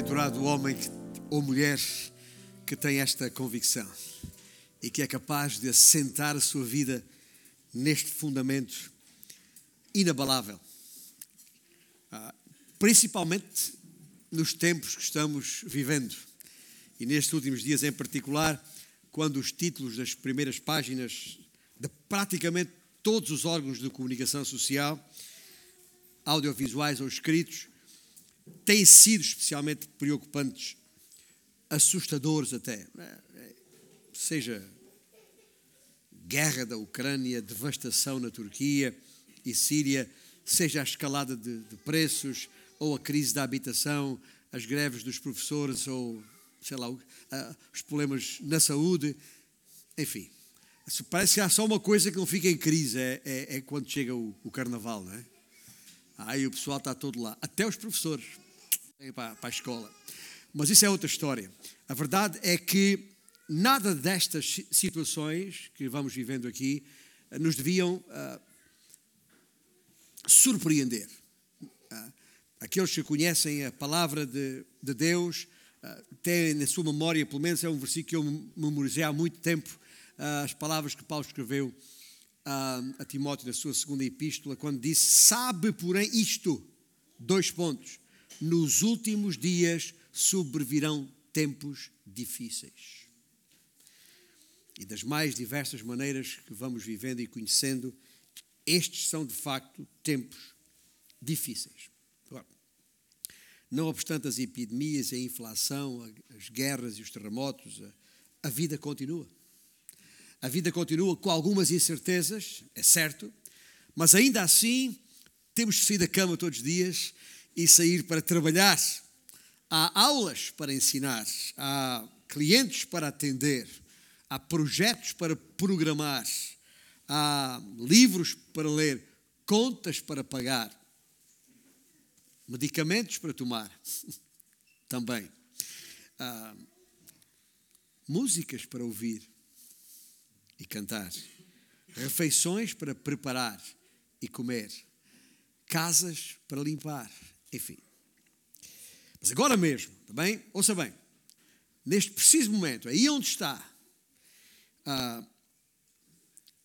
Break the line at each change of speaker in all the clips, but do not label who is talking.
Bem-aventurado o homem ou mulher que tem esta convicção e que é capaz de assentar a sua vida neste fundamento inabalável. Ah, principalmente nos tempos que estamos vivendo e nestes últimos dias em particular, quando os títulos das primeiras páginas de praticamente todos os órgãos de comunicação social, audiovisuais ou escritos, têm sido especialmente preocupantes, assustadores até. Seja guerra da Ucrânia, devastação na Turquia e Síria, seja a escalada de, de preços ou a crise da habitação, as greves dos professores ou, sei lá, os problemas na saúde, enfim. Parece que há só uma coisa que não fica em crise, é, é, é quando chega o, o carnaval, não é? Aí o pessoal está todo lá, até os professores para, para a escola. Mas isso é outra história. A verdade é que nada destas situações que vamos vivendo aqui eh, nos deviam uh, surpreender. Uh, aqueles que conhecem a palavra de, de Deus uh, têm na sua memória, pelo menos é um versículo que eu memorizei há muito tempo, as palavras que Paulo escreveu a Timóteo na sua segunda epístola, quando disse: Sabe, porém, isto, dois pontos, nos últimos dias sobrevirão tempos difíceis. E das mais diversas maneiras que vamos vivendo e conhecendo, estes são de facto tempos difíceis. Agora, não obstante as epidemias, a inflação, as guerras e os terremotos, a, a vida continua. A vida continua com algumas incertezas, é certo, mas ainda assim temos que sair da cama todos os dias e sair para trabalhar. Há aulas para ensinar, há clientes para atender, há projetos para programar, há livros para ler, contas para pagar, medicamentos para tomar também, há músicas para ouvir e cantar, refeições para preparar e comer, casas para limpar, enfim. Mas agora mesmo, também, tá ouça bem, neste preciso momento, aí onde está, ah,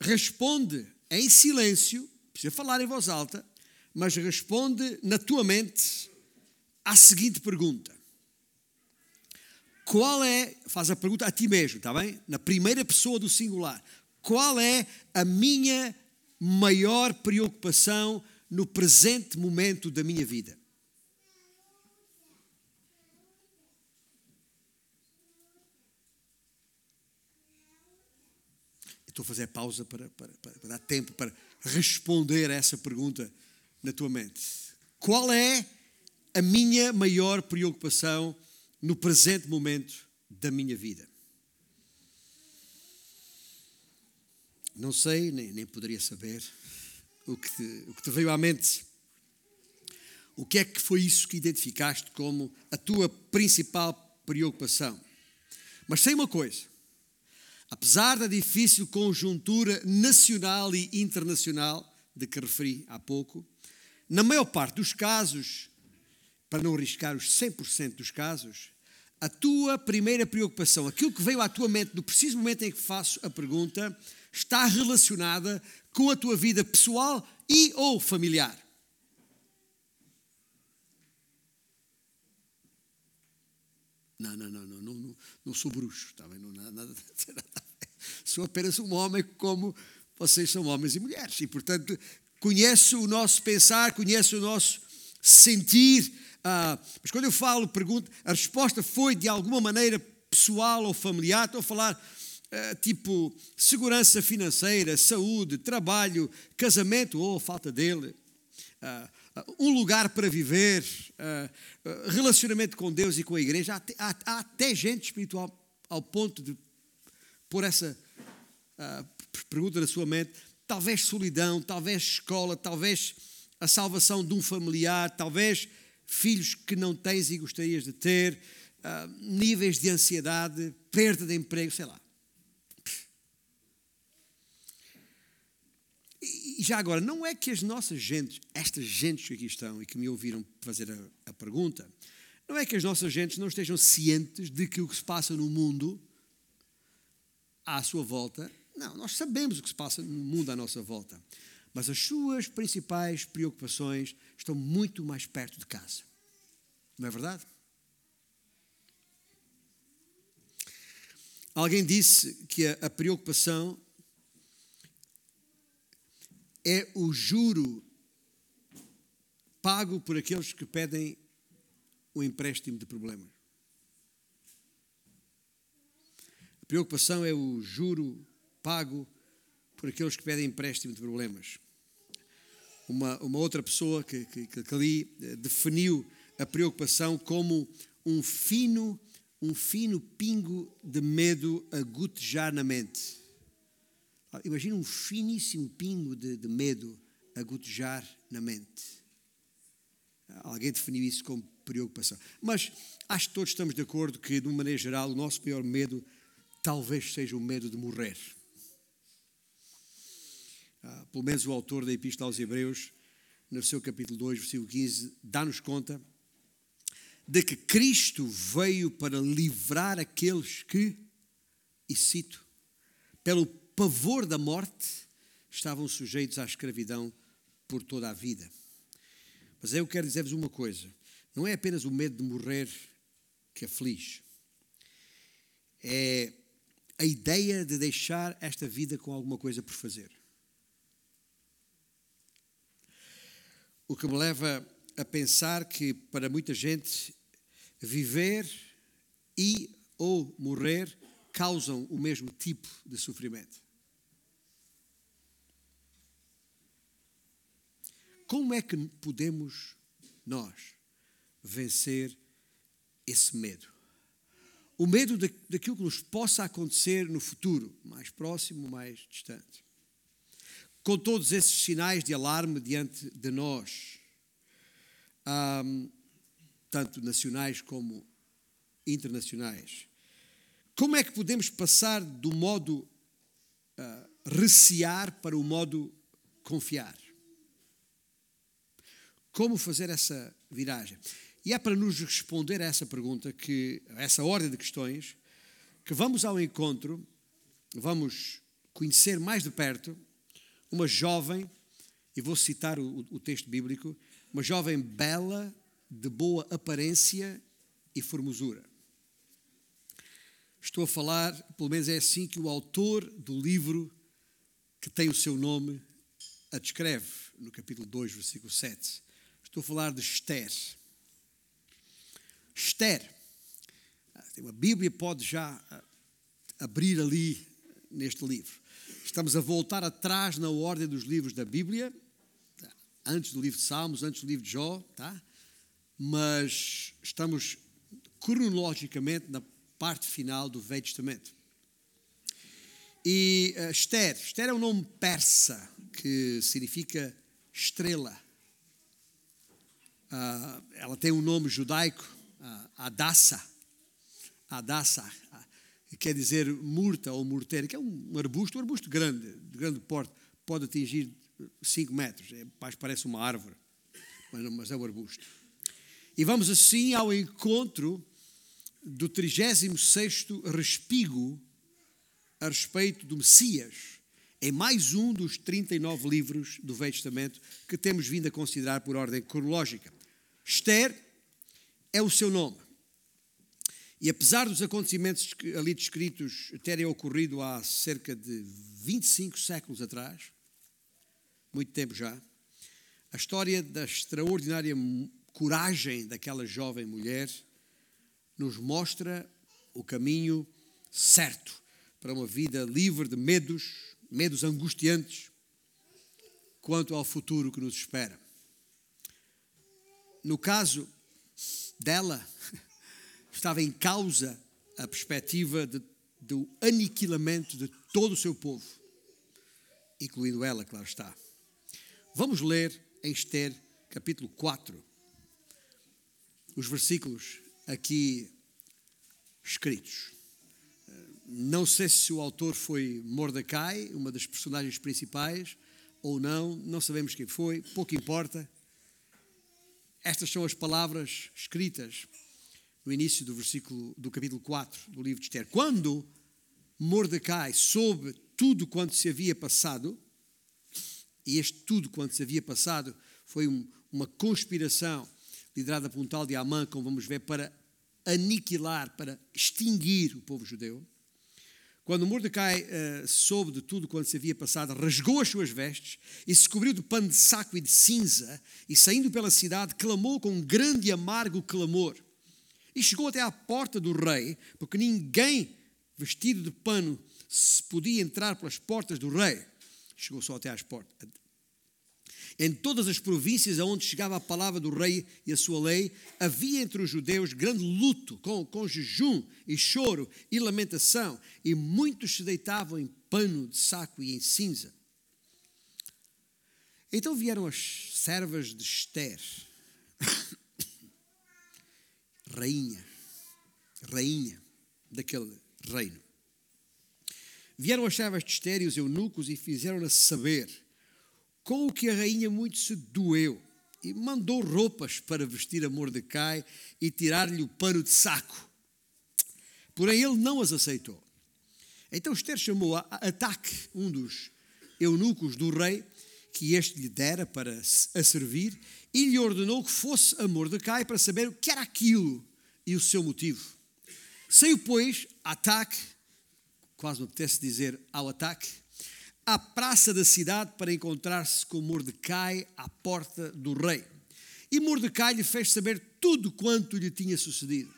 responde em silêncio, precisa falar em voz alta, mas responde na tua mente à seguinte pergunta: Qual é, faz a pergunta a ti mesmo, está bem? Na primeira pessoa do singular: Qual é a minha maior preocupação no presente momento da minha vida? Estou a fazer pausa para, para, para, dar tempo para responder a essa pergunta na tua mente. Qual é a minha maior preocupação no presente momento da minha vida? Não sei, nem, nem poderia saber o que, te, o que te veio à mente. O que é que foi isso que identificaste como a tua principal preocupação? Mas sei uma coisa: Apesar da difícil conjuntura nacional e internacional de que referi há pouco, na maior parte dos casos, para não arriscar os 100% dos casos, a tua primeira preocupação, aquilo que veio à tua mente no preciso momento em que faço a pergunta, está relacionada com a tua vida pessoal e ou familiar. Não, não, não, não, não, não sou bruxo, está bem? Não, nada, nada, Sou apenas um homem como vocês são homens e mulheres. E, portanto, conheço o nosso pensar, conheço o nosso sentir. Ah, mas quando eu falo, pergunto, a resposta foi de alguma maneira pessoal ou familiar. Estou a falar ah, tipo segurança financeira, saúde, trabalho, casamento ou falta dele. Ah, um lugar para viver, relacionamento com Deus e com a igreja. Há, há, há até gente espiritual ao ponto de pôr essa pergunta na sua mente, talvez solidão, talvez escola, talvez a salvação de um familiar, talvez filhos que não tens e gostarias de ter, uh, níveis de ansiedade, perda de emprego, sei lá. E já agora, não é que as nossas gentes, estas gentes que aqui estão e que me ouviram fazer a, a pergunta, Não é que as nossas gentes não estejam cientes de que o que se passa no mundo à sua volta. Não, nós sabemos o que se passa no mundo à nossa volta. Mas as suas principais preocupações estão muito mais perto de casa. Não é verdade? Alguém disse que a, preocupação é o juro pago por aqueles que pedem o empréstimo de problemas. A preocupação é o juro pago por aqueles que pedem empréstimo de problemas. Uma, uma outra pessoa que, que, que ali eh, definiu a preocupação como um fino um fino pingo de medo a gotejar na mente. Ah, imagina um finíssimo pingo de, de medo a gotejar na mente. Ah, alguém definiu isso como preocupação. Mas acho que todos estamos de acordo que, de uma maneira geral, o nosso maior medo talvez seja o medo de morrer. Ah, pelo menos o autor da Epístola aos Hebreus, no seu capítulo 2, versículo 15, dá-nos conta de que Cristo veio para livrar aqueles que, e cito, pelo pavor da morte, estavam sujeitos à escravidão por toda a vida. Mas eu quero dizer-vos uma coisa: não é apenas o medo de morrer que aflige, é a ideia de deixar esta vida com alguma coisa por fazer. O que me leva a pensar que para muita gente viver e ou morrer causam o mesmo tipo de sofrimento. Como é que podemos nós vencer esse medo? O medo daquilo que nos possa acontecer no futuro, mais próximo, mais distante. Com todos esses sinais de alarme diante de nós, um, tanto nacionais como internacionais. Como é que podemos passar do modo uh, recear para o modo confiar? Como fazer essa viragem? E é para nos responder a essa pergunta, que, a essa ordem de questões, que vamos ao encontro, vamos conhecer mais de perto uma jovem, e vou citar o, o texto bíblico, uma jovem bela, de boa aparência e formosura. Estou a falar, pelo menos é assim que o autor do livro que tem o seu nome a descreve, no capítulo 2, versículo 7. Estou a falar de Esther. Esther. Uma Bíblia pode já ah, abrir ali neste livro. Estamos a voltar atrás na ordem dos livros da Bíblia, antes do livro de Salmos, antes do livro de Jó, tá? mas estamos cronologicamente na parte final do Velho Testamento. E uh, Esther, Esther é um nome persa que significa estrela. Uh, ela tem um nome judaico, uh, Adassa. Adassa, que quer dizer murta ou morteira, que é um arbusto, um arbusto grande, de grande porte, pode atingir 5 metros, é, parece uma árvore, mas é um arbusto. E vamos assim ao encontro do 36º respigo a respeito do Messias, em mais um dos 39 livros do Velho Testamento que temos vindo a considerar por ordem cronológica. Esther é o seu nome. E apesar dos acontecimentos ali descritos terem ocorrido há cerca de 25 séculos atrás, muito tempo já, a história da extraordinária coragem daquela jovem mulher nos mostra o caminho certo para uma vida livre de medos, medos angustiantes quanto ao futuro que nos espera. No caso dela, estava em causa a perspectiva de, do aniquilamento de todo o seu povo, incluindo ela, claro está. Vamos ler em Esther, capítulo 4 os versículos aqui escritos. Não sei se o autor foi Mordecai, uma das personagens principais, ou não, não sabemos quem foi, pouco importa. Estas são as palavras escritas no início do versículo do capítulo 4 do livro de Esther. Quando Mordecai soube tudo quanto se havia passado, e este tudo quanto se havia passado foi um, uma conspiração liderada por um tal de Amã, como vamos ver, para aniquilar, para extinguir o povo judeu. Quando Mordecai uh, soube de tudo quanto se havia passado, rasgou as suas vestes e se cobriu de pano de saco e de cinza, e saindo pela cidade, clamou com um grande e amargo clamor. E chegou até à porta do rei, porque ninguém vestido de pano se podia entrar pelas portas do rei. Chegou só até às portas, em todas as províncias aonde chegava a palavra do rei e a sua lei, havia entre os judeus grande luto, com, com jejum e choro e lamentação, e muitos se deitavam em pano de saco e em cinza. Então vieram as servas de Esther, rainha, rainha daquele reino. Vieram as servas de Esther e os eunucos e fizeram-na saber com o que a rainha muito se doeu e mandou roupas para vestir a Mordecai e tirar-lhe o pano de saco. Porém, ele não as aceitou. Então Esther chamou a Ataque, um dos eunucos do rei, que este lhe dera para a servir, e lhe ordenou que fosse a Mordecai para saber o que era aquilo e o seu motivo. Saiu, pois, Ataque, quase me apetece dizer ao ataque, à praça da cidade para encontrar-se com Mordecai à porta do rei. E Mordecai lhe fez saber tudo quanto lhe tinha sucedido,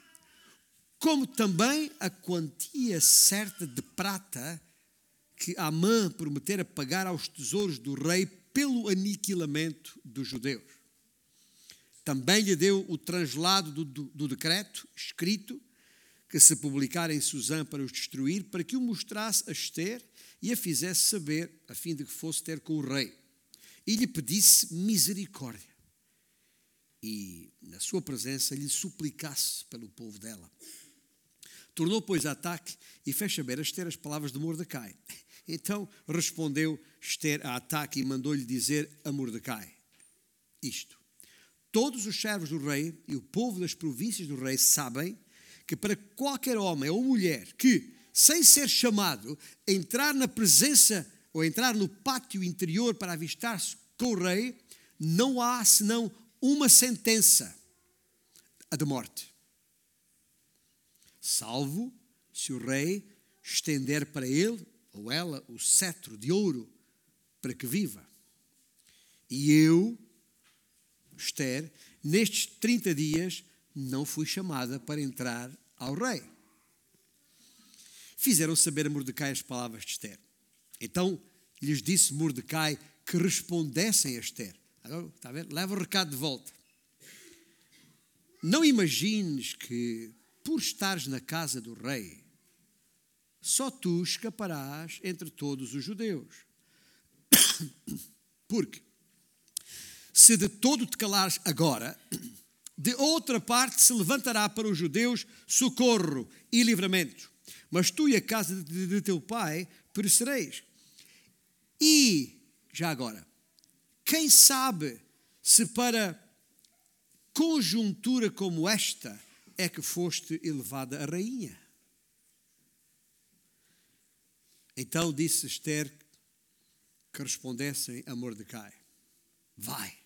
como também a quantia certa de prata que Amã prometera pagar aos tesouros do rei pelo aniquilamento dos judeus. Também lhe deu o translado do, do, do decreto escrito que se publicara em Suzã para os destruir, para que o mostrasse a Esther e a fizesse saber, a fim de que fosse ter com o rei, e lhe pedisse misericórdia, e na sua presença lhe suplicasse pelo povo dela. Tornou, pois, a ataque e fez saber a Esther as palavras de Mordecai. Então respondeu Esther a ataque e mandou-lhe dizer a Mordecai isto: Todos os servos do rei e o povo das províncias do rei sabem que para qualquer homem ou mulher que sem ser chamado, entrar na presença ou entrar no pátio interior para avistar-se com o rei, não há senão uma sentença, a de morte. Salvo se o rei estender para ele ou ela o cetro de ouro para que viva. E eu, Esther, nestes 30 dias, não fui chamada para entrar ao rei fizeram saber a Mordecai as palavras de Esther. Então lhes disse Mordecai que respondessem a Esther. Agora, está a ver? Leva o recado de volta. Não imagines que, por estares na casa do rei, só tu escaparás entre todos os judeus. Porque, se de todo te calares agora, de outra parte se levantará para os judeus socorro e livramento mas tu e a casa de, de teu pai perecereis. E, já agora, quem sabe se para conjuntura como esta é que foste elevada a rainha? Então disse Esther que respondessem a Mordecai: Vai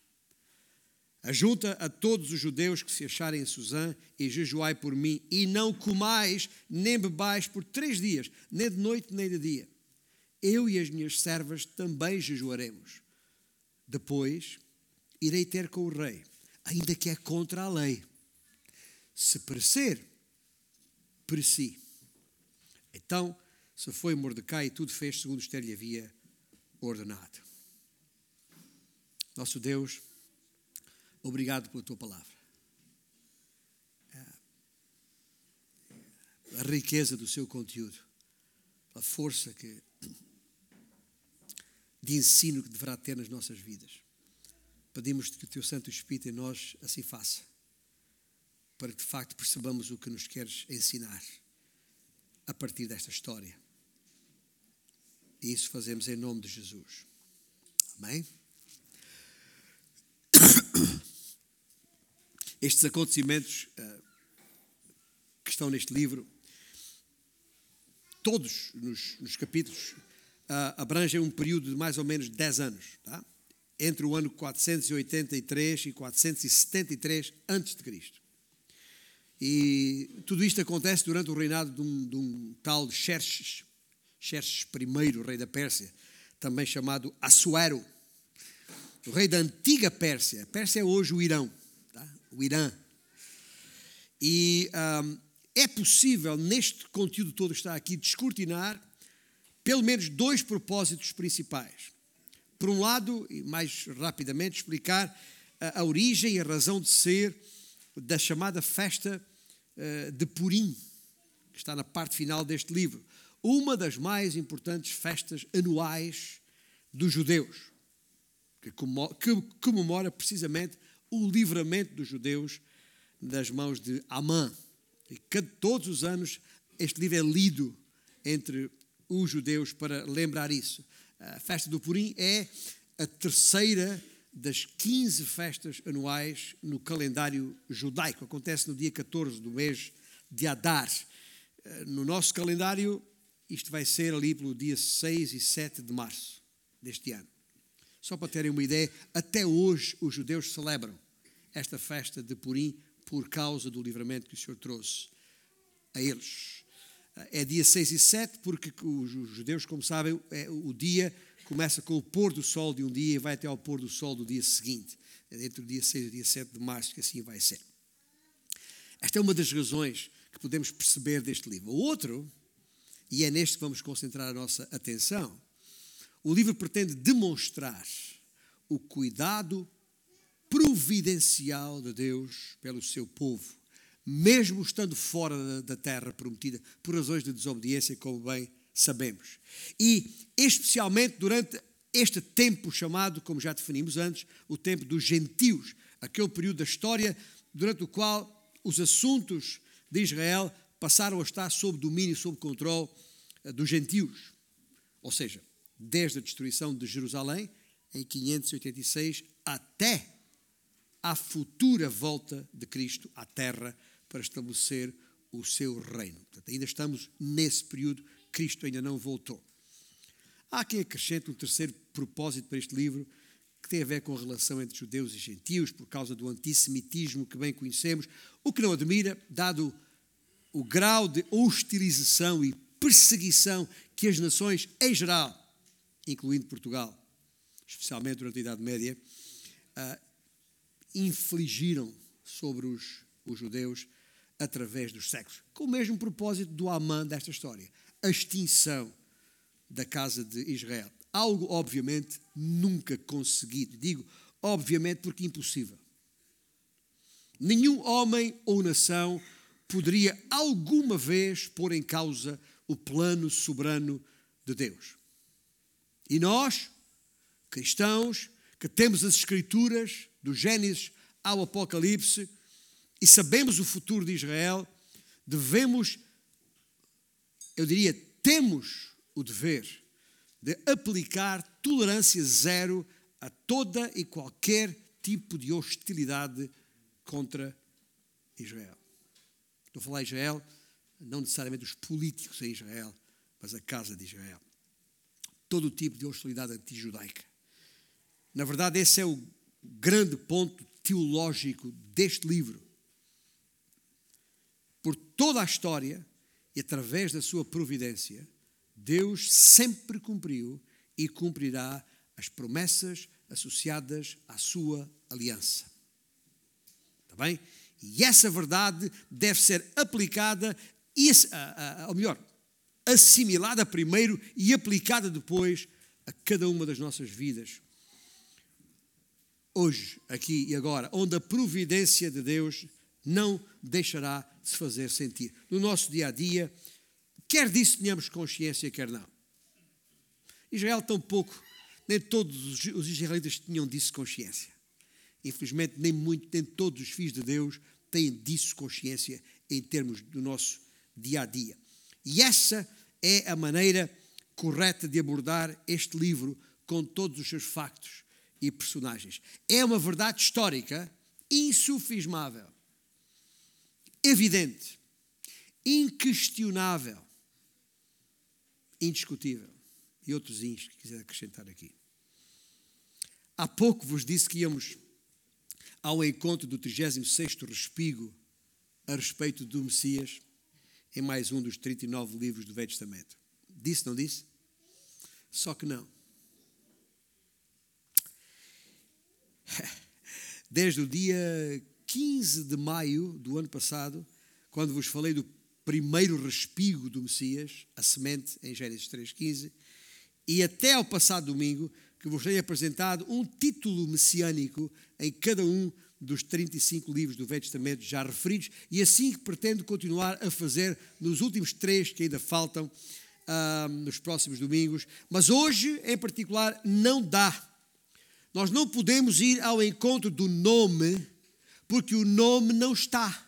Ajunta a todos os judeus que se acharem em Suzã e jejuai por mim, e não comais nem bebais por três dias, nem de noite nem de dia. Eu e as minhas servas também jejuaremos. Depois irei ter com o rei, ainda que é contra a lei. Se perecer, pereci. Então se foi Mordecai e tudo fez segundo Esther lhe havia ordenado. Nosso Deus Obrigado pela tua palavra. A riqueza do seu conteúdo, a força que, de ensino que deverá ter nas nossas vidas. Pedimos que o teu Santo Espírito em nós assim faça, para que de facto percebamos o que nos queres ensinar a partir desta história. E isso fazemos em nome de Jesus. Amém? Estes acontecimentos uh, estão neste livro, todos nos, nos capítulos, uh, abrangem um período de mais ou menos 10 anos, tá? entre o ano 483 e 473 a.C. E tudo isto acontece durante o reinado de um, de um tal Xerxes, Xerxes I, rei da Pérsia, também chamado Assuero, o rei da antiga Pérsia. A Pérsia é hoje o Irão? O Irã. E um, é possível, neste conteúdo todo que está aqui, descortinar pelo menos dois propósitos principais. Por um lado, e mais rapidamente, explicar a, a origem e a razão de ser da chamada festa uh, de Purim, que está na parte final deste livro. Uma das mais importantes festas anuais dos judeus, que comemora precisamente o livramento dos judeus das mãos de Amã. E todos os anos este livro é lido entre os judeus para lembrar isso. A festa do Purim é a terceira das 15 festas anuais no calendário judaico. Acontece no dia 14 do mês de Adar. No nosso calendário, isto vai ser ali pelo dia 6 e 7 de março deste ano. Só para terem uma ideia, até hoje os judeus celebram esta festa de Purim por causa do livramento que o Senhor trouxe a eles. É dia 6 e 7, porque os judeus, como sabem, é, o dia começa com o pôr do sol de um dia e vai até ao pôr do sol do dia seguinte. É entre o dia 6 e o dia 7 de março que assim vai ser. Esta é uma das razões que podemos perceber deste livro. O outro, e é neste que vamos concentrar a nossa atenção, o livro pretende demonstrar o cuidado providencial de Deus pelo seu povo, mesmo estando fora da terra prometida, por razões de desobediência, como bem sabemos. E especialmente durante este tempo chamado, como já definimos antes, o tempo dos gentios, aquele período da história durante o qual os assuntos de Israel passaram a estar sob domínio, sob controle eh, dos gentios. Ou seja, desde a destruição de Jerusalém, em 586, até à futura volta de Cristo à Terra para estabelecer o seu reino. Portanto, ainda estamos nesse período, Cristo ainda não voltou. Há quem acrescente um terceiro propósito para este livro, que tem a ver com a relação entre judeus e gentios, por causa do antissemitismo que bem conhecemos, o que não admira, dado o grau de hostilização e perseguição que as nações, em geral, incluindo Portugal, especialmente durante a Idade Média, uh, infligiram sobre os, os judeus através dos séculos. Com o mesmo propósito do Amã desta história, a extinção da casa de Israel. Algo, obviamente, nunca conseguido. Digo, obviamente, porque impossível. Nenhum homem ou nação poderia alguma vez pôr em causa o plano soberano de Deus. E nós, cristãos, que temos as Escrituras, do Gênesis ao Apocalipse, e sabemos o futuro de Israel, devemos, eu diria, temos o dever de aplicar tolerância zero a toda e qualquer tipo de hostilidade contra Israel. Estou a falar Israel, não necessariamente os políticos em Israel, mas a casa de Israel todo tipo de hostilidade antijudaica. Na verdade, esse é o grande ponto teológico deste livro. Por toda a história e através da sua providência, Deus sempre cumpriu e cumprirá as promessas associadas à sua aliança. Está bem? E essa verdade deve ser aplicada, e, ou melhor, assimilada primeiro e aplicada depois a cada uma das nossas vidas. Hoje, aqui e agora, onde a providência de Deus não deixará de se fazer sentir. No nosso dia a dia, quer disso tenhamos consciência, quer não. Israel, tão pouco, nem todos os israelitas tinham disso consciência. Infelizmente, nem, muito, nem todos os filhos de Deus têm disso consciência em termos do nosso dia a dia. E essa é a maneira correta de abordar este livro com todos os seus factos e personagens. É uma verdade histórica insufismável, evidente. inquestionável, indiscutível. E outros ins que quiser acrescentar aqui. Há pouco vos disse que íamos ao encontro do 36º respigo a respeito do Messias em mais um dos 39 livros do Velho Testamento. Disse, não disse? Só que não. Desde o dia 15 de maio do ano passado, quando vos falei do primeiro respigo do Messias, a semente, em Gênesis 3,15, e até ao passado domingo, que vos tenho apresentado um título messiânico em cada um dos 35 livros do Velho Testamento já referidos, e assim que pretendo continuar a fazer nos últimos três que ainda faltam, uh, nos próximos domingos. Mas hoje, em particular, não dá. Nós não podemos ir ao encontro do nome, porque o nome não está.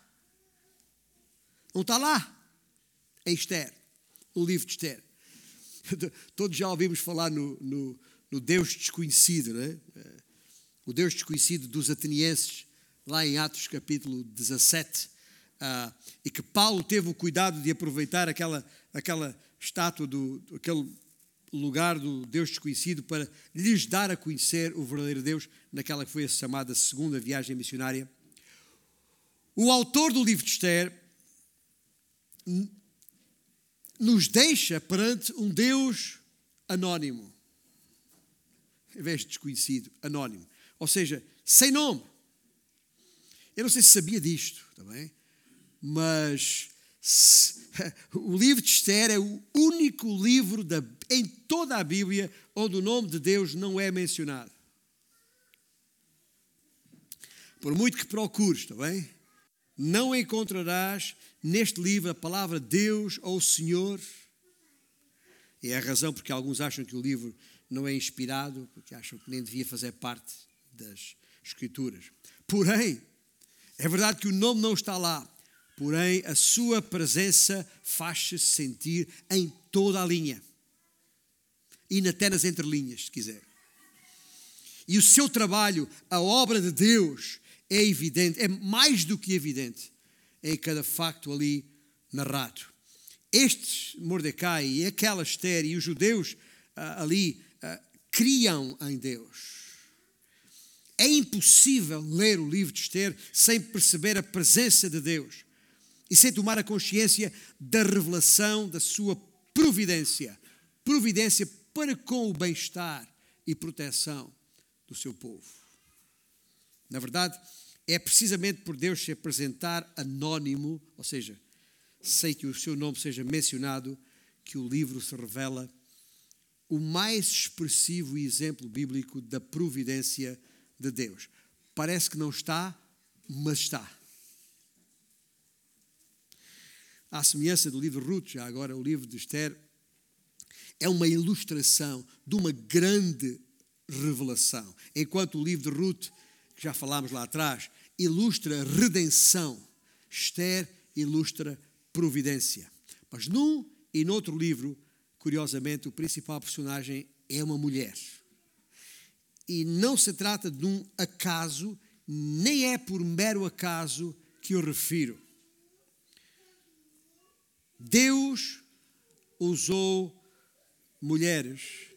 Não está lá, em Esther, no livro de Esther. Todos já ouvimos falar no, no no Deus desconhecido, né? O Deus desconhecido dos atenienses, lá em Atos capítulo 17, ah, e que Paulo teve o cuidado de aproveitar aquela, aquela estátua, do, aquele lugar do Deus desconhecido para lhes dar a conhecer o verdadeiro Deus naquela que foi a chamada segunda viagem missionária. O autor do livro de Esther nos deixa perante um Deus anónimo em vez de desconhecido, anónimo. Ou seja, sem nome. Eu não sei se sabia disto, também, tá mas se, o livro de Esther é o único livro da, em toda a Bíblia onde o nome de Deus não é mencionado. Por muito que procures, está bem? Não encontrarás neste livro a palavra Deus ou Senhor. E é a razão porque alguns acham que o livro não é inspirado, porque acham que nem devia fazer parte das Escrituras. Porém, é verdade que o nome não está lá, porém a sua presença faz-se sentir em toda a linha e até nas entrelinhas, se quiser. E o seu trabalho, a obra de Deus, é evidente, é mais do que evidente em cada facto ali narrado. Estes Mordecai e aquela Esther e os judeus ah, ali criam em Deus. É impossível ler o livro de Esther sem perceber a presença de Deus e sem tomar a consciência da revelação da sua providência providência para com o bem-estar e proteção do seu povo. Na verdade, é precisamente por Deus se apresentar anónimo, ou seja, sem que o seu nome seja mencionado, que o livro se revela o mais expressivo exemplo bíblico da providência de Deus. Parece que não está, mas está. À semelhança do livro Ruth, já agora o livro de Esther, é uma ilustração de uma grande revelação. Enquanto o livro de Ruth, que já falámos lá atrás, ilustra redenção, Esther ilustra providência. Mas num e noutro livro, curiosamente, o principal personagem é uma mulher. E não se trata de um acaso, nem é por mero acaso que eu refiro. Deus usou mulheres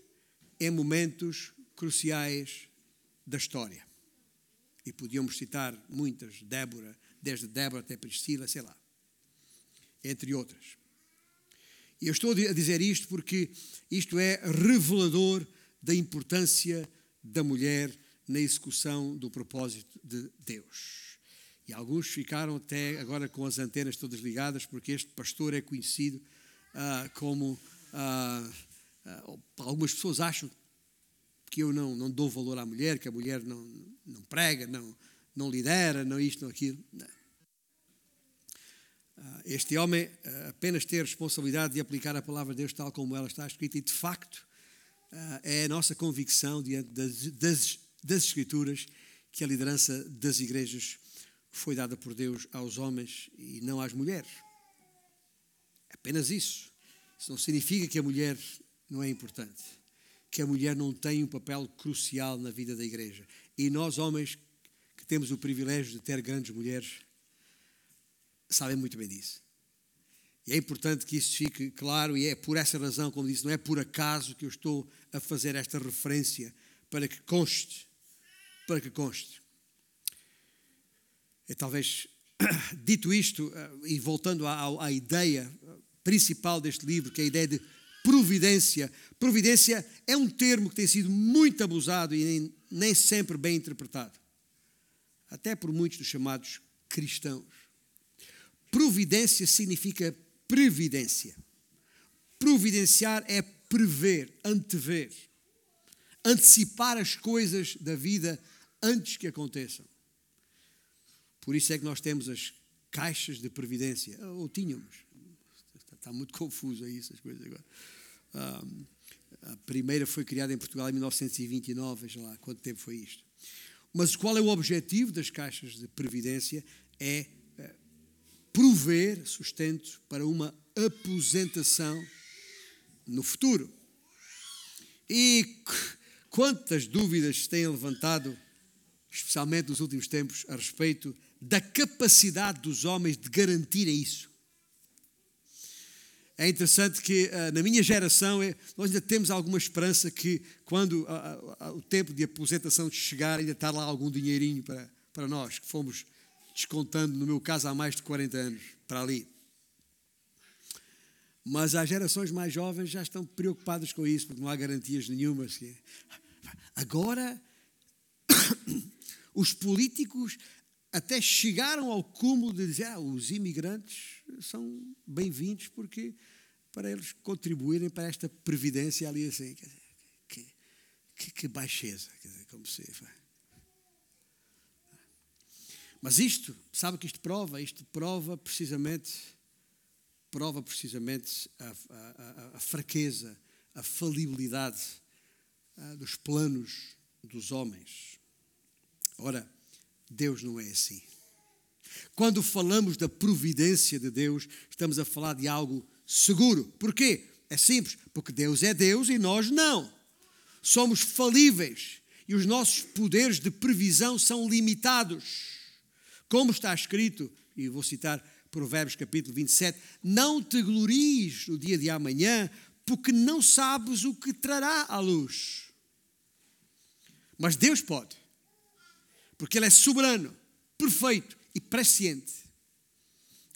em momentos cruciais da história. E podíamos citar muitas, Débora, desde Débora até Priscila, sei lá, entre outras. E eu estou a dizer isto porque isto é revelador da importância da mulher na execução do propósito de Deus. E alguns ficaram até agora com as antenas todas ligadas, porque este pastor é conhecido ah, como. Ah, ah, algumas pessoas acham que eu não, não dou valor à mulher, que a mulher não, não prega, não, não lidera, não isto, não aquilo. Não. Este homem apenas tem a responsabilidade de aplicar a palavra de Deus tal como ela está escrita, e de facto é a nossa convicção diante das, das, das Escrituras que a liderança das igrejas foi dada por Deus aos homens e não às mulheres. Apenas isso. Isso não significa que a mulher não é importante, que a mulher não tem um papel crucial na vida da igreja. E nós, homens, que temos o privilégio de ter grandes mulheres, sabem muito bem disso. E é importante que isso fique claro, e é por essa razão, como disse, não é por acaso que eu estou a fazer esta referência, para que conste, para que conste. É talvez, dito isto, eh, e voltando à, à ideia principal deste livro, que é a ideia de providência. Providência é um termo que tem sido muito abusado e nem, nem sempre bem interpretado, até por muitos dos chamados cristãos. Providência significa previdência. Providenciar é prever, antever, antecipar as coisas da vida antes que aconteçam. Por isso é que nós temos as caixas de previdência, ou tínhamos. Está muito confuso aí essas coisas agora. a primeira foi criada em Portugal em 1929, veja lá quanto tempo foi isto. Mas qual é o objetivo das caixas de previdência? É prover sustento para uma aposentação no futuro. E quantas dúvidas se têm levantado, especialmente nos últimos tempos, a respeito da capacidade dos homens de garantirem isso. É interessante que uh, na minha geração é, nós ainda temos alguma esperança que quando uh, uh, o tempo de aposentação chegar ainda está lá algum dinheirinho para, para nós, que fomos descontando, no meu caso, há mais de 40 anos, para ali. Mas as gerações mais jovens já estão preocupadas com isso, porque não há garantias nenhumas. Agora, os políticos até chegaram ao cúmulo de dizer ah, os imigrantes são bem-vindos porque para eles contribuírem para esta previdência ali assim. Que, que, que baixeza, como se Mas isto, sabe o que isto prova? Isto prova precisamente, prova precisamente a, a, a fraqueza, a falibilidade a, ah, dos planos dos homens. Ora, Deus não é assim. Quando falamos da providência de Deus, estamos a falar de algo seguro. Porquê? É simples, porque Deus é Deus e nós não. Somos falíveis e os nossos poderes de previsão são limitados. Como está escrito, e vou citar Provérbios capítulo 27, não te glories no dia de amanhã, porque não sabes o que trará à luz. Mas Deus pode porque Ele é soberano, perfeito e presciente.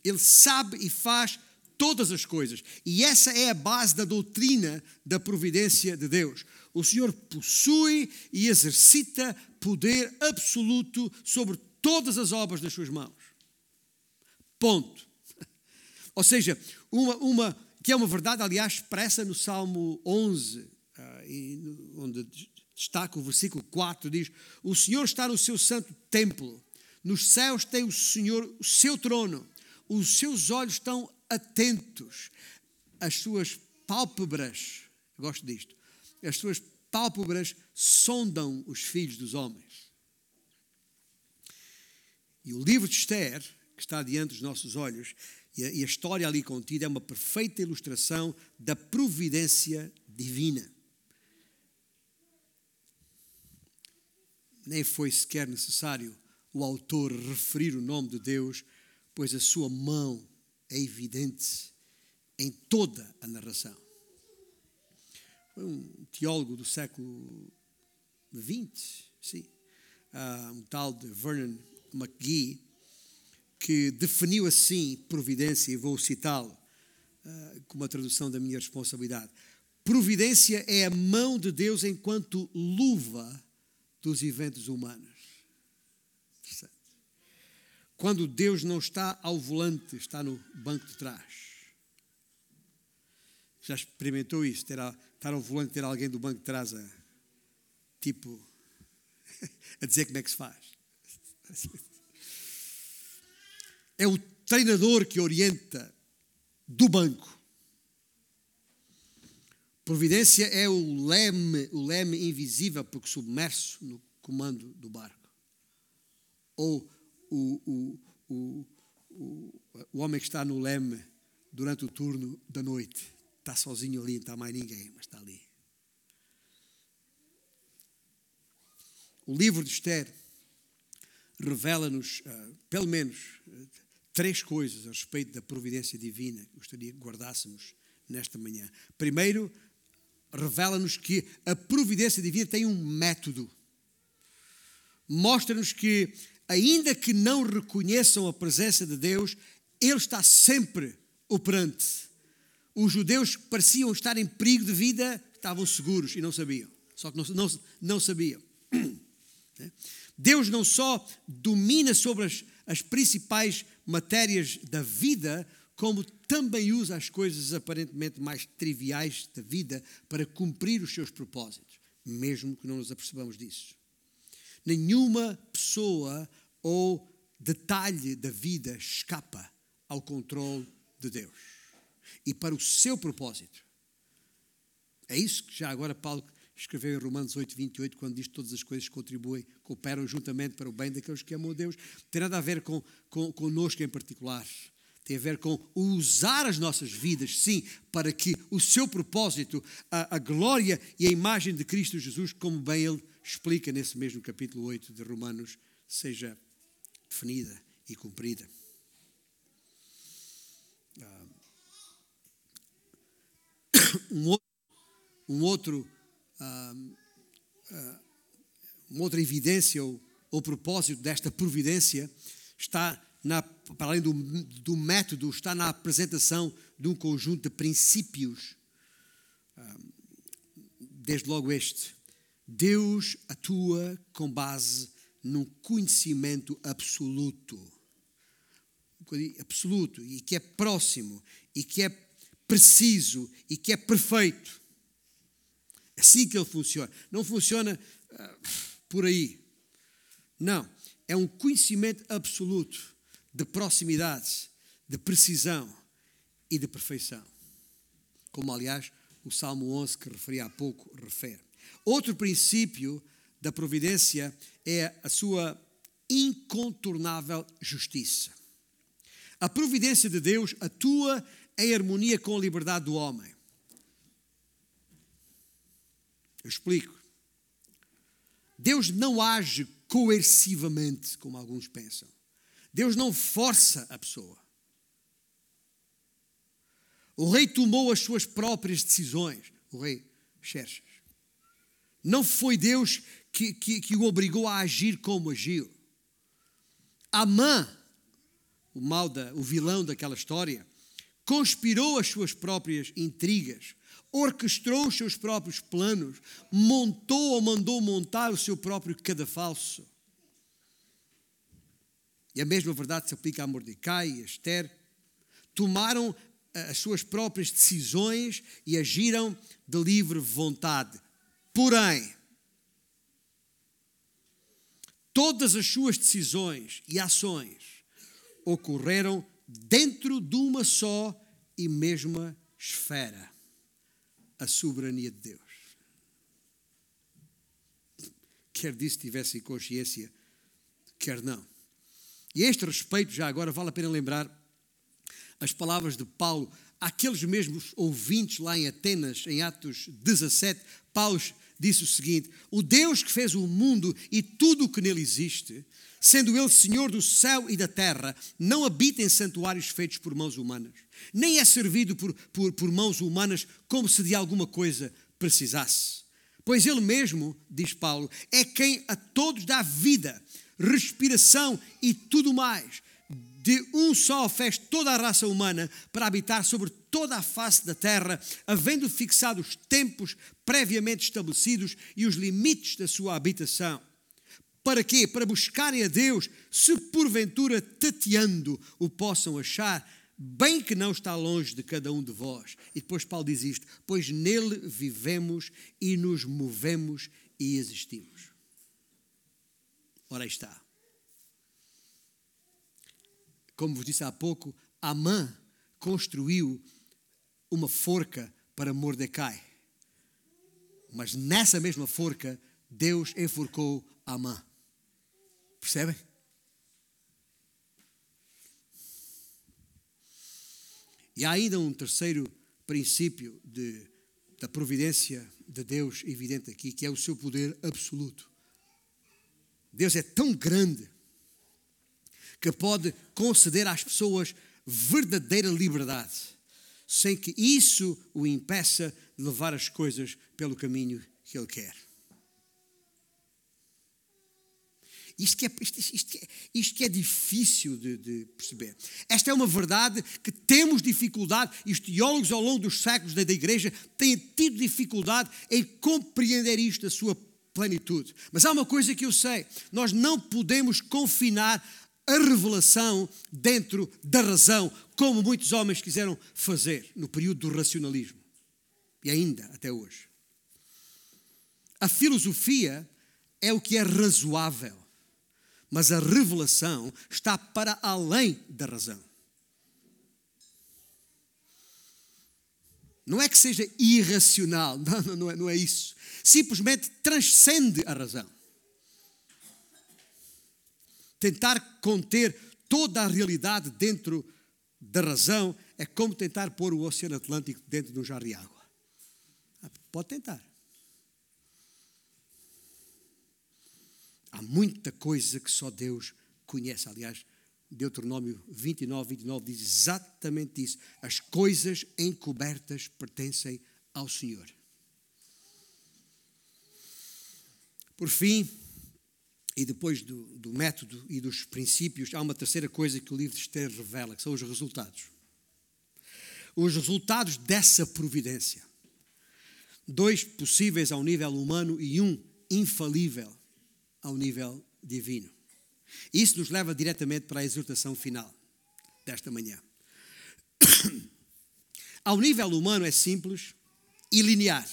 Ele sabe e faz todas as coisas. E essa é a base da doutrina da providência de Deus. O Senhor possui e exercita poder absoluto sobre todas as obras das suas mãos. Ponto. Ou seja, uma, uma que é uma verdade, aliás, expressa no Salmo 11, ah, onde destaca o versículo 4, diz: O Senhor está no seu santo templo, nos céus tem o Senhor o seu trono, os seus olhos estão atentos, as suas pálpebras, gosto disto, as suas pálpebras sondam os filhos dos homens. E o livro de Esther, que está diante dos nossos olhos, e a, e a história ali contida é uma perfeita ilustração da providência divina. nem foi sequer necessário o autor referir o nome de Deus, pois a sua mão é evidente em toda a narração. Foi um teólogo do século XX, sim, uh, um tal de Vernon McGee, que definiu assim providência, e vou citá-lo uh, com uma tradução da minha responsabilidade. Providência é a mão de Deus enquanto luva dos eventos humanos. Quando Deus não está ao volante, está no banco de trás. Já experimentou isso? Ter, estar ao volante, ter alguém do banco de trás a, tipo, a dizer como é que se faz. É o treinador que orienta do banco. Providência é o leme, o leme invisível porque submerso no comando do barco. Ou o, o, o, o, o homem que está no leme durante o turno da noite. Está sozinho ali, não está mais ninguém, mas está ali. O livro de Esther revela-nos, uh, pelo menos, uh, três coisas a respeito da providência divina que gostaria que guardássemos nesta manhã. Primeiro, revela-nos que a providência divina tem um método. Mostra-nos que, ainda que não reconheçam a presença de Deus, Ele está sempre operante. Os judeus pareciam estar em perigo de vida, estavam seguros e não sabiam. Só que não, não, não sabiam. Deus não só domina sobre as, as principais matérias da vida, como também usa as coisas aparentemente mais triviais da vida para cumprir os seus propósitos, mesmo que não nos apercebamos disso. Nenhuma pessoa ou detalhe da vida escapa ao controle de Deus e para o seu propósito. É isso que já agora Paulo escreveu em Romanos 8, 28, quando diz que todas as coisas contribuem, cooperam juntamente para o bem daqueles que amam a Deus. Tem nada a ver com, com conosco em particular. Tem a ver com usar as nossas vidas, sim, para que o seu propósito, a, a glória e a imagem de Cristo Jesus, como bem ele explica nesse mesmo capítulo 8 de Romanos, seja definida e cumprida. Ah, um outro, um outro uma outra evidência ou, ou propósito desta providência está na, para além do, do, método, está na apresentação de um conjunto de princípios. Desde logo este. Deus atua com base num conhecimento absoluto. Absoluto, e que é próximo, e que é preciso, e que é perfeito. É assim que ele funciona. Não funciona uh, por aí. Não. É um conhecimento absoluto de proximidade, de precisão e de perfeição. Como, aliás, o Salmo 11, que referi há pouco, refere. Outro princípio da providência é a sua incontornável justiça. A providência de Deus atua em harmonia com a liberdade do homem. Eu explico. Deus não age coercivamente, como alguns pensam. Deus não força a pessoa. O rei tomou as suas próprias decisões, o rei Xerxes. Não foi Deus que, que, que o obrigou a agir como agiu. Amã, o mal da, o vilão daquela história, conspirou as suas próprias intrigas orquestrou os seus próprios planos, montou ou mandou montar o seu próprio cadafalso. E a mesma verdade se aplica a Mordecai e a Esther. Tomaram eh, as suas próprias decisões e agiram de livre vontade. Porém, todas as suas decisões e ações ocorreram dentro de uma só e mesma esfera a soberania de Deus. Quer disso tivessem consciência, quer não. E a este respeito, já agora vale a pena lembrar as palavras de Paulo àqueles mesmos ouvintes lá em Atenas, em Atos 17. Paulo disse o seguinte: O Deus que fez o mundo e tudo o que nele existe, sendo ele Senhor do céu e da terra, não habita em santuários feitos por mãos humanas nem é servido por, por, por mãos humanas como se de alguma coisa precisasse. Pois ele mesmo, diz Paulo, é quem a todos dá vida, respiração e tudo mais. De um só fez toda a raça humana para habitar sobre toda a face da terra, havendo fixado os tempos previamente estabelecidos e os limites da sua habitação. Para quê? Para buscarem a Deus, se porventura tateando o possam achar, bem que não está longe de cada um de vós. E depois Paulo diz isto: pois nele vivemos e nos movemos e existimos. Ora aí está. Como vos disse há pouco, Amã construiu uma forca para Mordecai. Mas nessa mesma forca, Deus enforcou Amã. Percebem? E há ainda um terceiro princípio de, da providência de Deus evidente aqui, que é o seu poder absoluto. Deus é tão grande que pode conceder às pessoas verdadeira liberdade, sem que isso o impeça de levar as coisas pelo caminho que ele quer. Isto que é, isto, isto, é, isto que é difícil de, de, perceber. Esta é uma verdade que temos dificuldade, e os teólogos ao longo dos séculos da, da Igreja têm tido dificuldade em compreender isto na sua plenitude. Mas há uma coisa que eu sei: nós não podemos confinar a revelação dentro da razão, como muitos homens quiseram fazer no período do racionalismo. E ainda até hoje. A filosofia é o que é razoável mas a revelação está para além da razão. Não é que seja irracional, não, não, é, não é isso. Simplesmente transcende a razão. Tentar conter toda a realidade dentro da razão é como tentar pôr o Oceano Atlântico dentro de um jarro de água. Pode tentar. Há muita coisa que só Deus conhece. Aliás, Deuteronômio 29, 29 diz exatamente isso. As coisas encobertas pertencem ao Senhor. Por fim, e depois do, do, método e dos princípios, há uma terceira coisa que o livro de Esther revela, que são os resultados. Os resultados dessa providência. Dois possíveis ao nível humano e um infalível ao nível divino. Isso nos leva diretamente para a exortação final desta manhã. Ao nível humano é simples e linear.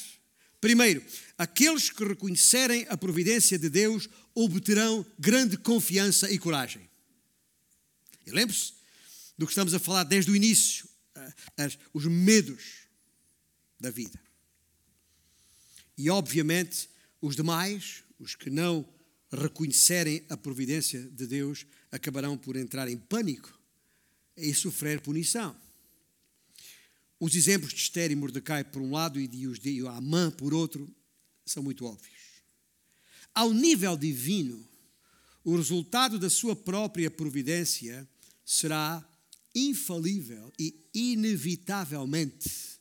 Primeiro, aqueles que reconhecerem a providência de Deus obterão grande confiança e coragem. E lembre-se do que estamos a falar desde o início, as, os medos da vida. E, obviamente, os demais, os que não reconhecerem a providência de Deus, acabarão por entrar em pânico e sofrer punição. Os exemplos de Esther e Mordecai, por um lado, e de de Amã, por outro, são muito óbvios. Ao nível divino, o resultado da sua própria providência será infalível e inevitavelmente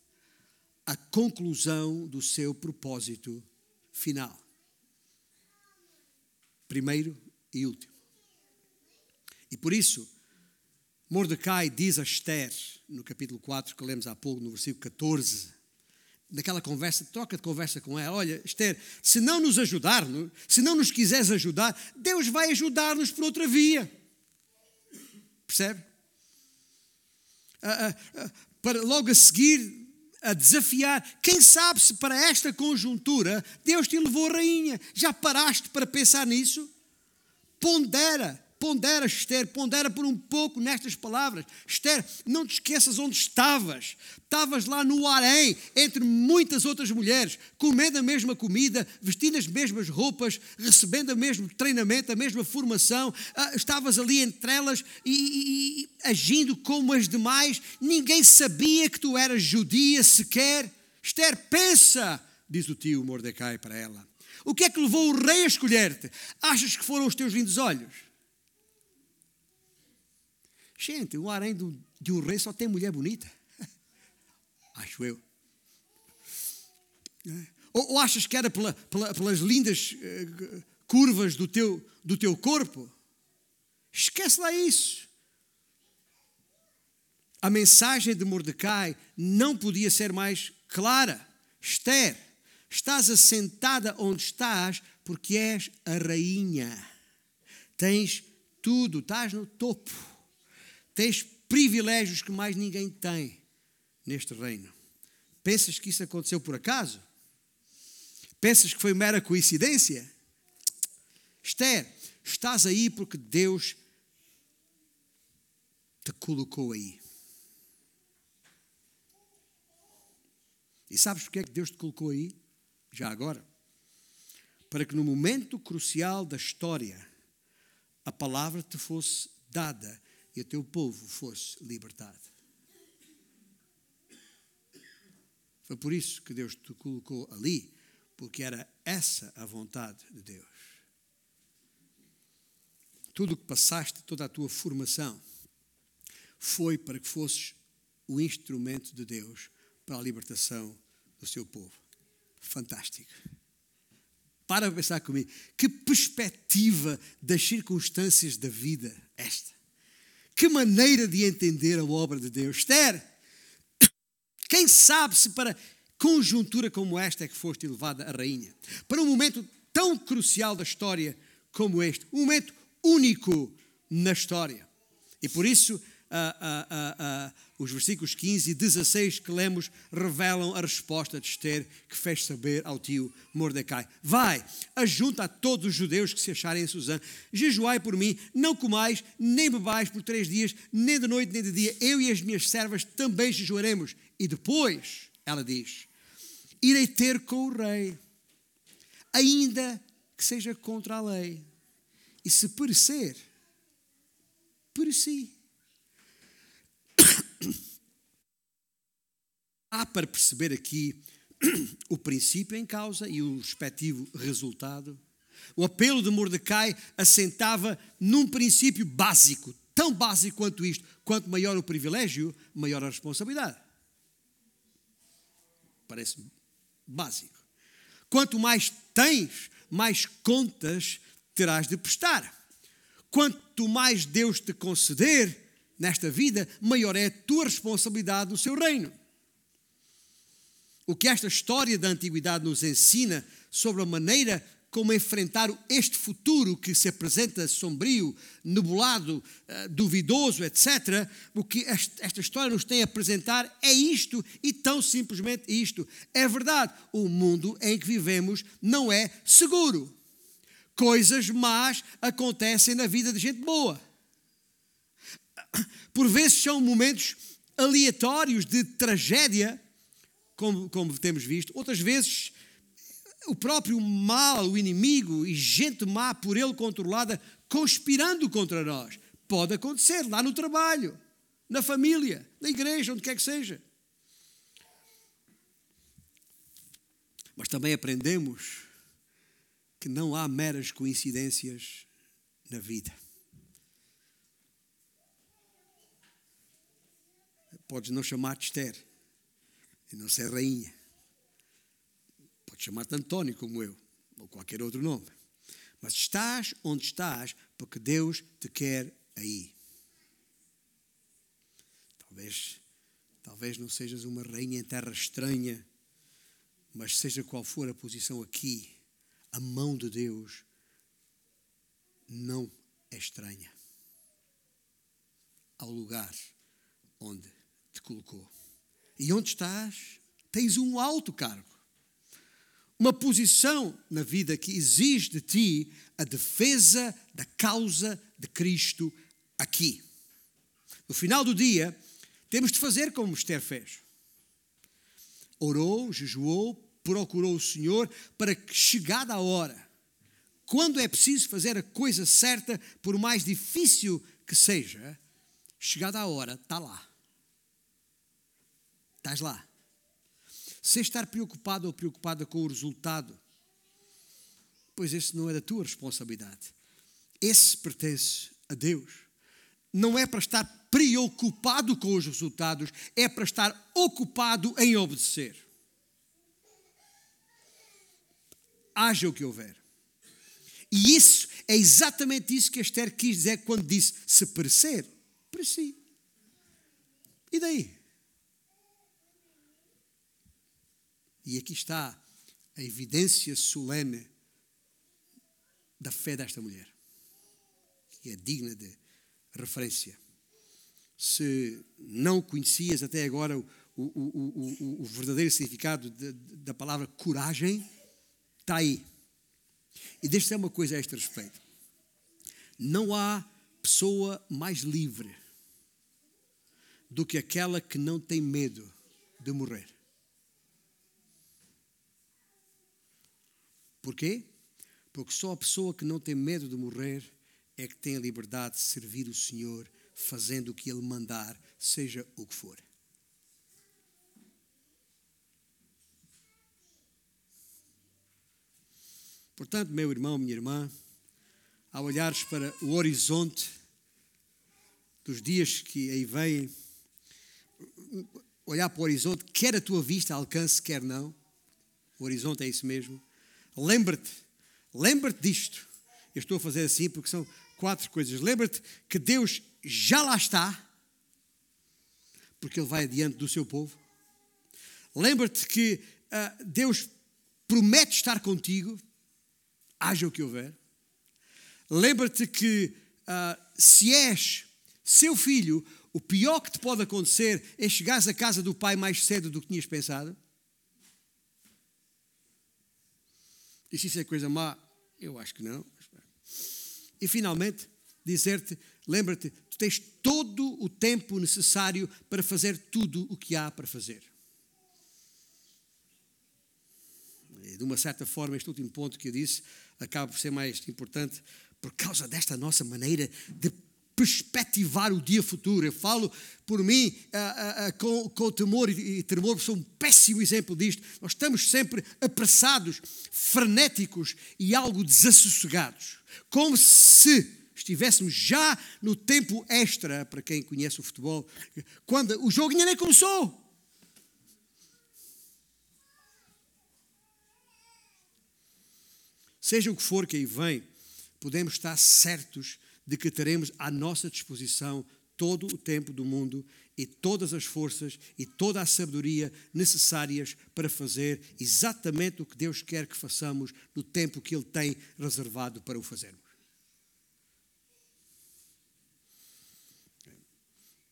a conclusão do seu propósito final primeiro e último. E por isso, Mordecai diz a Esther, no capítulo 4, que lemos há pouco, no versículo 14, naquela conversa, troca de conversa com ela: Olha, Esther, se não nos ajudar, se não nos quiseres ajudar, Deus vai ajudar-nos por outra via. Percebe? Para logo a seguir a desafiar. Quem sabe se para esta conjuntura Deus te levou rainha? Já paraste para pensar nisso? Pondera Pondera, Esther, pondera por um pouco nestas palavras. Esther, não te esqueças onde estavas. Estavas lá no harém, entre muitas outras mulheres, comendo a mesma comida, vestindo as mesmas roupas, recebendo o mesmo treinamento, a mesma formação. Ah, estavas ali entre elas e, e, e agindo como as demais. Ninguém sabia que tu eras judia sequer. Esther, pensa, diz o tio Mordecai para ela. O que é que levou o rei a escolher-te? Achas que foram os teus lindos olhos? Gente, o harém de um rei só tem mulher bonita. Acho eu. É. Ou, ou, achas que era pela, pela, pelas lindas uh, curvas do teu, do teu corpo? Esquece lá isso. A mensagem de Mordecai não podia ser mais clara. Esther, estás assentada onde estás porque és a rainha. Tens tudo, estás no topo. Tens privilégios que mais ninguém tem neste reino. Pensas que isso aconteceu por acaso? Pensas que foi mera coincidência? Esther, estás aí porque Deus te colocou aí. E sabes porque é que Deus te colocou aí? Já agora. Para que no momento crucial da história a palavra te fosse dada e o teu povo fosse libertado. Foi por isso que Deus te colocou ali, porque era essa a vontade de Deus. tudo o que passaste, toda a tua formação, foi para que fosses o instrumento de Deus para a libertação do seu povo. Fantástico. Para pensar comigo. Que perspectiva das circunstâncias da vida esta. Que maneira de entender a obra de Deus. Esther, quem sabe se para conjuntura como esta é que foste levada a rainha? Para um momento tão crucial da história como este. Um momento único na história. E por isso os versículos 15 e 16 que lemos revelam a resposta de Esther que fez saber ao tio Mordecai: Vai, ajunta a todos os judeus que se acharem em Suzã, jejuai por mim, não comais nem bebais por três dias, nem de noite nem de dia. Eu e as minhas servas também jejuaremos. E depois, ela diz: Irei ter com o rei, ainda que seja contra a lei, e se perecer, pereci Há para perceber aqui o princípio em causa e o respectivo resultado. O apelo de Mordecai assentava num princípio básico, tão básico quanto isto: quanto maior o privilégio, maior a responsabilidade. Parece básico. Quanto mais tens, mais contas terás de prestar. Quanto mais Deus te conceder, nesta vida, maior é a tua responsabilidade no seu reino. O que esta história da antiguidade nos ensina sobre a maneira como enfrentar este futuro que se apresenta sombrio, nebulado, eh, duvidoso, etc. O que esta história nos tem a apresentar é isto e tão simplesmente isto. É verdade, o mundo em que vivemos não é seguro. Coisas más acontecem na vida de gente boa por vezes são momentos aleatórios de tragédia, como, como temos visto, outras vezes o próprio mal, o inimigo e gente má por ele controlada conspirando contra nós. Pode acontecer lá no trabalho, na família, na igreja, onde quer que seja. Mas também aprendemos que não há meras coincidências na vida. Podes não chamar-te Esther e não ser rainha. Podes chamar-te António, como eu, ou qualquer outro nome. Mas estás onde estás porque Deus te quer aí. Talvez, talvez não sejas uma rainha em terra estranha, mas seja qual for a posição aqui, a mão de Deus não é estranha ao lugar onde colocou. E onde estás, tens um alto cargo. Uma posição na vida que exige de ti a defesa da causa de Cristo aqui. No final do dia, temos de fazer como Esther fez. Orou, jejuou, procurou o Senhor para que, chegada a hora, quando é preciso fazer a coisa certa, por mais difícil que seja, chegada a hora, está lá. Estás lá. Sem estar preocupado ou preocupada com o resultado, pois esse não é da tua responsabilidade. Esse pertence a Deus. Não é para estar preocupado com os resultados, é para estar ocupado em obedecer. Haja o que houver. E isso é exatamente isso que Esther quis dizer quando disse: se parecer, pareci. E daí? E aqui está a evidência solene da fé desta mulher, que é digna de referência. Se não conhecias até agora o, o, o, o verdadeiro significado de, de, da palavra coragem, está aí. E deixa eu dizer uma coisa a este respeito. Não há pessoa mais livre do que aquela que não tem medo de morrer. Porquê? Porque só a pessoa que não tem medo de morrer é que tem a liberdade de servir o Senhor fazendo o que Ele mandar, seja o que for. Portanto, meu irmão, minha irmã, ao olhares para o horizonte dos dias que aí vêm, olhar para o horizonte, quer a tua vista alcance, quer não, o horizonte é isso mesmo. Lembra-te, lembra-te disto. Eu estou a fazer assim porque são quatro coisas. Lembra-te que Deus já lá está, porque Ele vai adiante do seu povo. Lembra-te que uh, Deus promete estar contigo, haja o que houver. Lembra-te que uh, se és seu filho, o pior que te pode acontecer é chegares à casa do pai mais cedo do que tinhas pensado. E se isso é coisa má, eu acho que não. E finalmente, dizer-te: lembra-te, tu tens todo o tempo necessário para fazer tudo o que há para fazer. E de uma certa forma, este último ponto que eu disse acaba por ser mais importante por causa desta nossa maneira de perspectivar o dia futuro. Eu falo por mim uh, uh, uh, com, com temor e, e tremor, sou um péssimo exemplo disto. Nós estamos sempre apressados, frenéticos e algo desassossegados, como se estivéssemos já no tempo extra, para quem conhece o futebol, quando o jogo ainda nem começou. Seja o que for que aí vem, podemos estar certos de que teremos à nossa disposição todo o tempo do mundo e todas as forças e toda a sabedoria necessárias para fazer exatamente o que Deus quer que façamos no tempo que Ele tem reservado para o fazermos.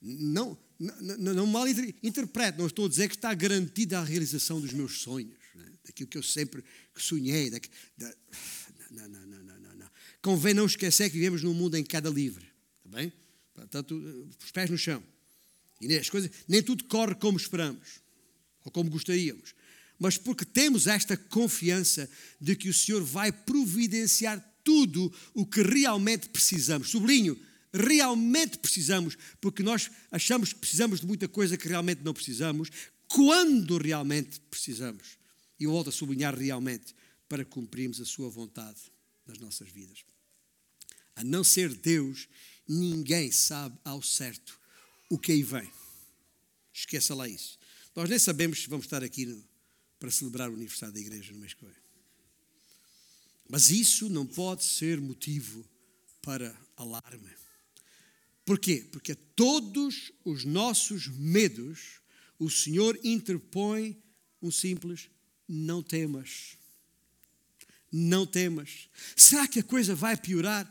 Não, não, não mal interprete, não estou a dizer que está garantida a realização dos meus sonhos, né? daquilo que eu sempre sonhei. Da, da, não, não, não. Convém não esquecer que vivemos num mundo em queda livre. Está bem? Portanto, os pés no chão. E as coisas, nem tudo corre como esperamos, ou como gostaríamos. Mas porque temos esta confiança de que o Senhor vai providenciar tudo o que realmente precisamos. Sublinho, realmente precisamos, porque nós achamos que precisamos de muita coisa que realmente não precisamos, quando realmente precisamos. E eu volto a sublinhar realmente, para cumprirmos a Sua vontade nas nossas vidas. A não ser Deus, ninguém sabe ao certo o que aí vem. Esqueça lá isso. Nós nem sabemos se vamos estar aqui no, para celebrar o aniversário da igreja no mês que vem. Mas isso não pode ser motivo para alarme. Porquê? Porque todos os nossos medos, o Senhor interpõe um simples não temas. Não temas. Será que a coisa vai piorar?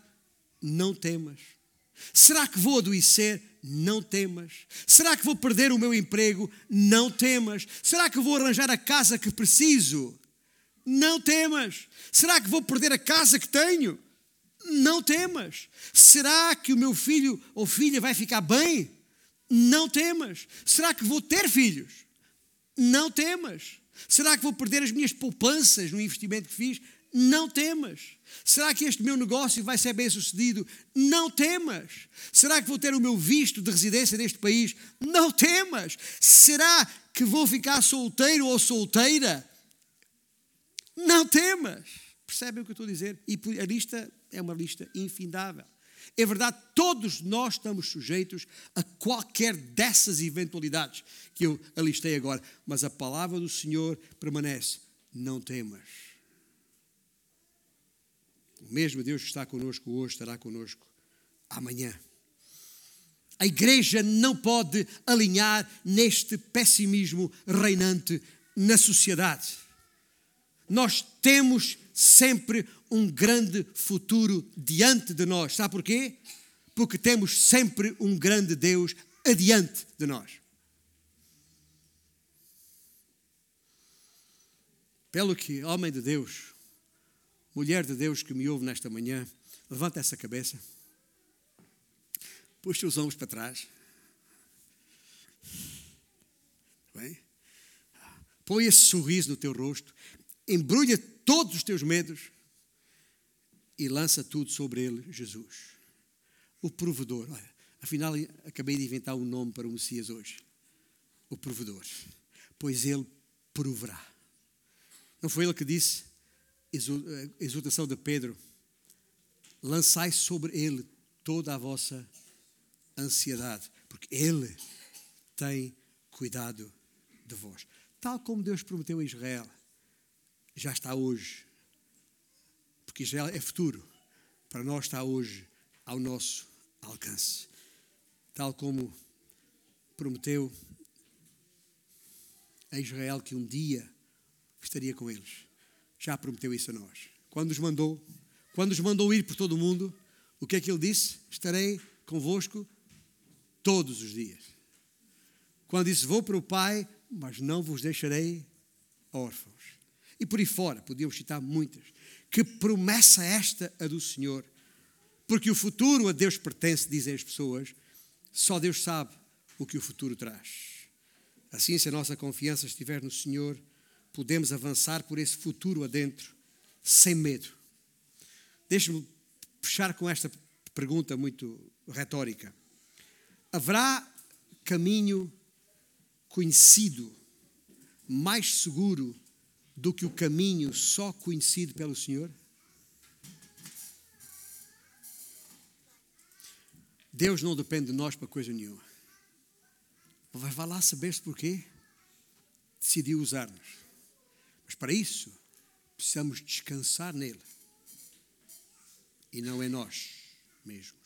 Não temas. Será que vou adoecer? Não temas. Será que vou perder o meu emprego? Não temas. Será que vou arranjar a casa que preciso? Não temas. Será que vou perder a casa que tenho? Não temas. Será que o meu filho ou filha vai ficar bem? Não temas. Será que vou ter filhos? Não temas. Será que vou perder as minhas poupanças no investimento que fiz? Não temas. Será que este meu negócio vai ser bem sucedido? Não temas. Será que vou ter o meu visto de residência neste país? Não temas. Será que vou ficar solteiro ou solteira? Não temas. Percebem o que eu estou a dizer? E a lista é uma lista infindável. É verdade, todos nós estamos sujeitos a qualquer dessas eventualidades que eu alistei agora, mas a palavra do Senhor permanece: não temas. O mesmo Deus que está conosco hoje estará conosco amanhã. A igreja não pode alinhar neste pessimismo reinante na sociedade. Nós temos sempre um grande futuro diante de nós. Sabe porquê? Porque temos sempre um grande Deus adiante de nós. Pelo que, homem de Deus, mulher de Deus que me ouve nesta manhã, levanta essa cabeça, puxa os ombros para trás. Bem? Põe esse sorriso no teu rosto, embrulha todos os teus medos e lança tudo sobre ele, Jesus. O provedor. Olha, afinal, acabei de inventar um nome para o Messias hoje. O provedor. Pois ele proverá. Não foi ele que disse? Exultação de Pedro, lançai sobre ele toda a vossa ansiedade, porque ele tem cuidado de vós. Tal como Deus prometeu a Israel, já está hoje, porque Israel é futuro, para nós está hoje ao nosso alcance. Tal como prometeu a Israel que um dia estaria com eles. Já prometeu isso a nós. Quando os mandou, quando os mandou ir por todo o mundo, o que é que ele disse? Estarei convosco todos os dias. Quando disse: Vou para o Pai, mas não vos deixarei órfãos. E por aí fora, podíamos citar muitas. Que promessa esta a do Senhor? Porque o futuro a Deus pertence, dizem as pessoas. Só Deus sabe o que o futuro traz. Assim, se a nossa confiança estiver no Senhor, podemos avançar por esse futuro adentro, sem medo. Deixe-me fechar com esta pergunta muito retórica. Haverá caminho conhecido mais seguro do que o caminho só conhecido pelo Senhor? Deus não depende de nós para coisa nenhuma. Mas vai lá saber-se porquê. Decidiu usar-nos. Mas para isso, precisamos descansar nele. E não em nós mesmos.